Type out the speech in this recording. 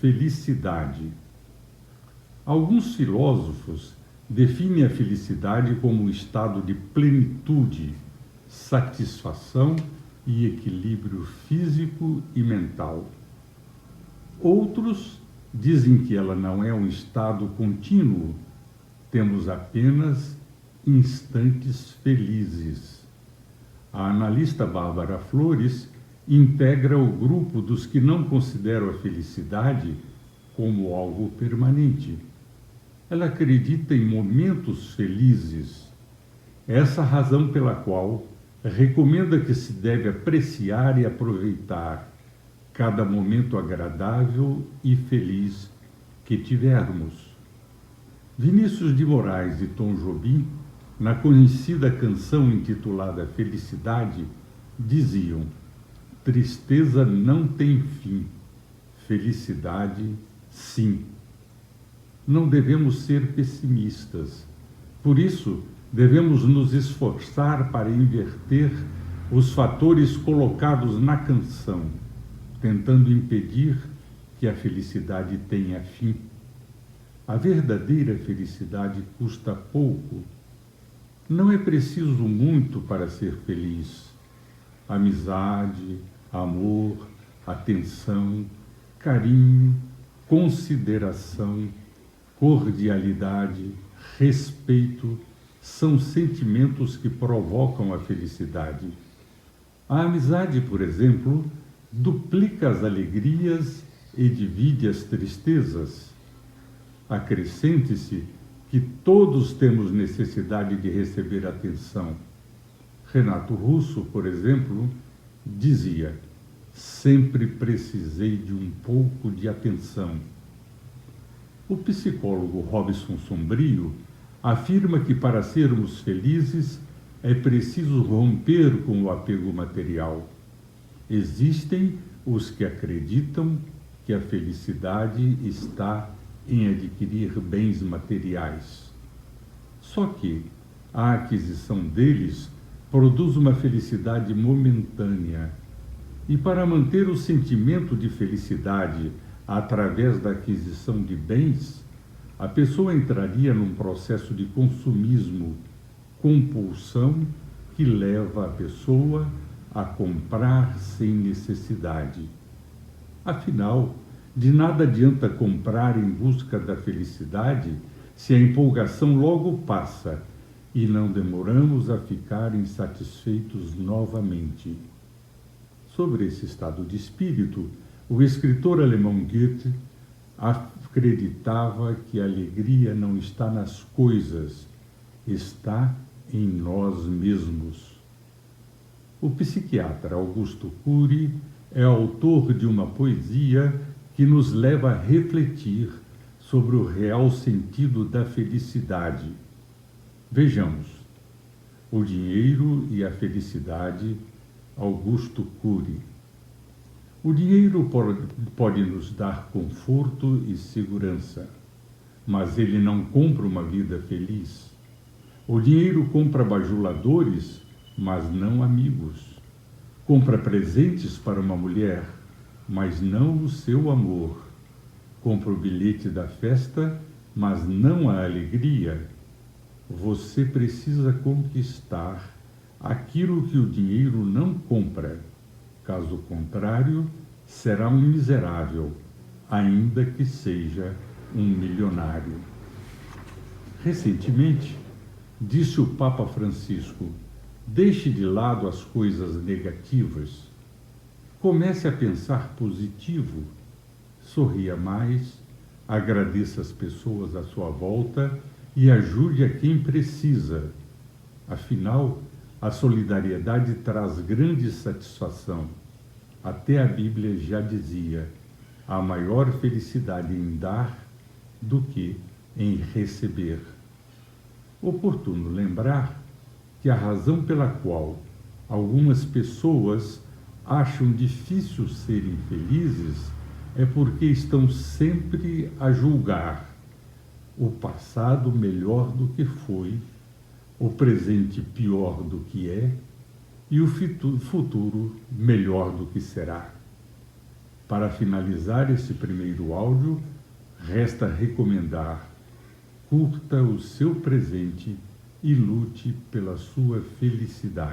felicidade. Alguns filósofos definem a felicidade como um estado de plenitude, satisfação e equilíbrio físico e mental. Outros dizem que ela não é um estado contínuo, temos apenas instantes felizes. A analista Bárbara Flores integra o grupo dos que não consideram a felicidade como algo permanente. Ela acredita em momentos felizes. Essa razão pela qual recomenda que se deve apreciar e aproveitar cada momento agradável e feliz que tivermos. Vinícius de Moraes e Tom Jobim, na conhecida canção intitulada Felicidade, diziam: Tristeza não tem fim, felicidade sim. Não devemos ser pessimistas. Por isso, devemos nos esforçar para inverter os fatores colocados na canção, tentando impedir que a felicidade tenha fim. A verdadeira felicidade custa pouco. Não é preciso muito para ser feliz. Amizade, amor, atenção, carinho, consideração, cordialidade, respeito são sentimentos que provocam a felicidade. A amizade, por exemplo, duplica as alegrias e divide as tristezas. Acrescente-se que todos temos necessidade de receber atenção. Renato Russo, por exemplo, dizia: sempre precisei de um pouco de atenção. O psicólogo Robson Sombrio afirma que para sermos felizes é preciso romper com o apego material. Existem os que acreditam que a felicidade está em adquirir bens materiais. Só que a aquisição deles produz uma felicidade momentânea. E para manter o sentimento de felicidade através da aquisição de bens, a pessoa entraria num processo de consumismo, compulsão que leva a pessoa a comprar sem necessidade. Afinal, de nada adianta comprar em busca da felicidade se a empolgação logo passa e não demoramos a ficar insatisfeitos novamente. Sobre esse estado de espírito, o escritor alemão Goethe acreditava que a alegria não está nas coisas, está em nós mesmos. O psiquiatra Augusto Cury é autor de uma poesia que nos leva a refletir sobre o real sentido da felicidade. Vejamos: O dinheiro e a felicidade, Augusto Cury. O dinheiro pode nos dar conforto e segurança, mas ele não compra uma vida feliz. O dinheiro compra bajuladores, mas não amigos. Compra presentes para uma mulher, mas não o seu amor. Compra o bilhete da festa, mas não a alegria. Você precisa conquistar aquilo que o dinheiro não compra. Caso contrário, será um miserável, ainda que seja um milionário. Recentemente, disse o Papa Francisco: deixe de lado as coisas negativas Comece a pensar positivo, sorria mais, agradeça as pessoas à sua volta e ajude a quem precisa. Afinal, a solidariedade traz grande satisfação. Até a Bíblia já dizia: há maior felicidade em dar do que em receber. Oportuno lembrar que a razão pela qual algumas pessoas acham difícil serem felizes é porque estão sempre a julgar o passado melhor do que foi, o presente pior do que é e o futuro melhor do que será. Para finalizar esse primeiro áudio, resta recomendar: curta o seu presente e lute pela sua felicidade.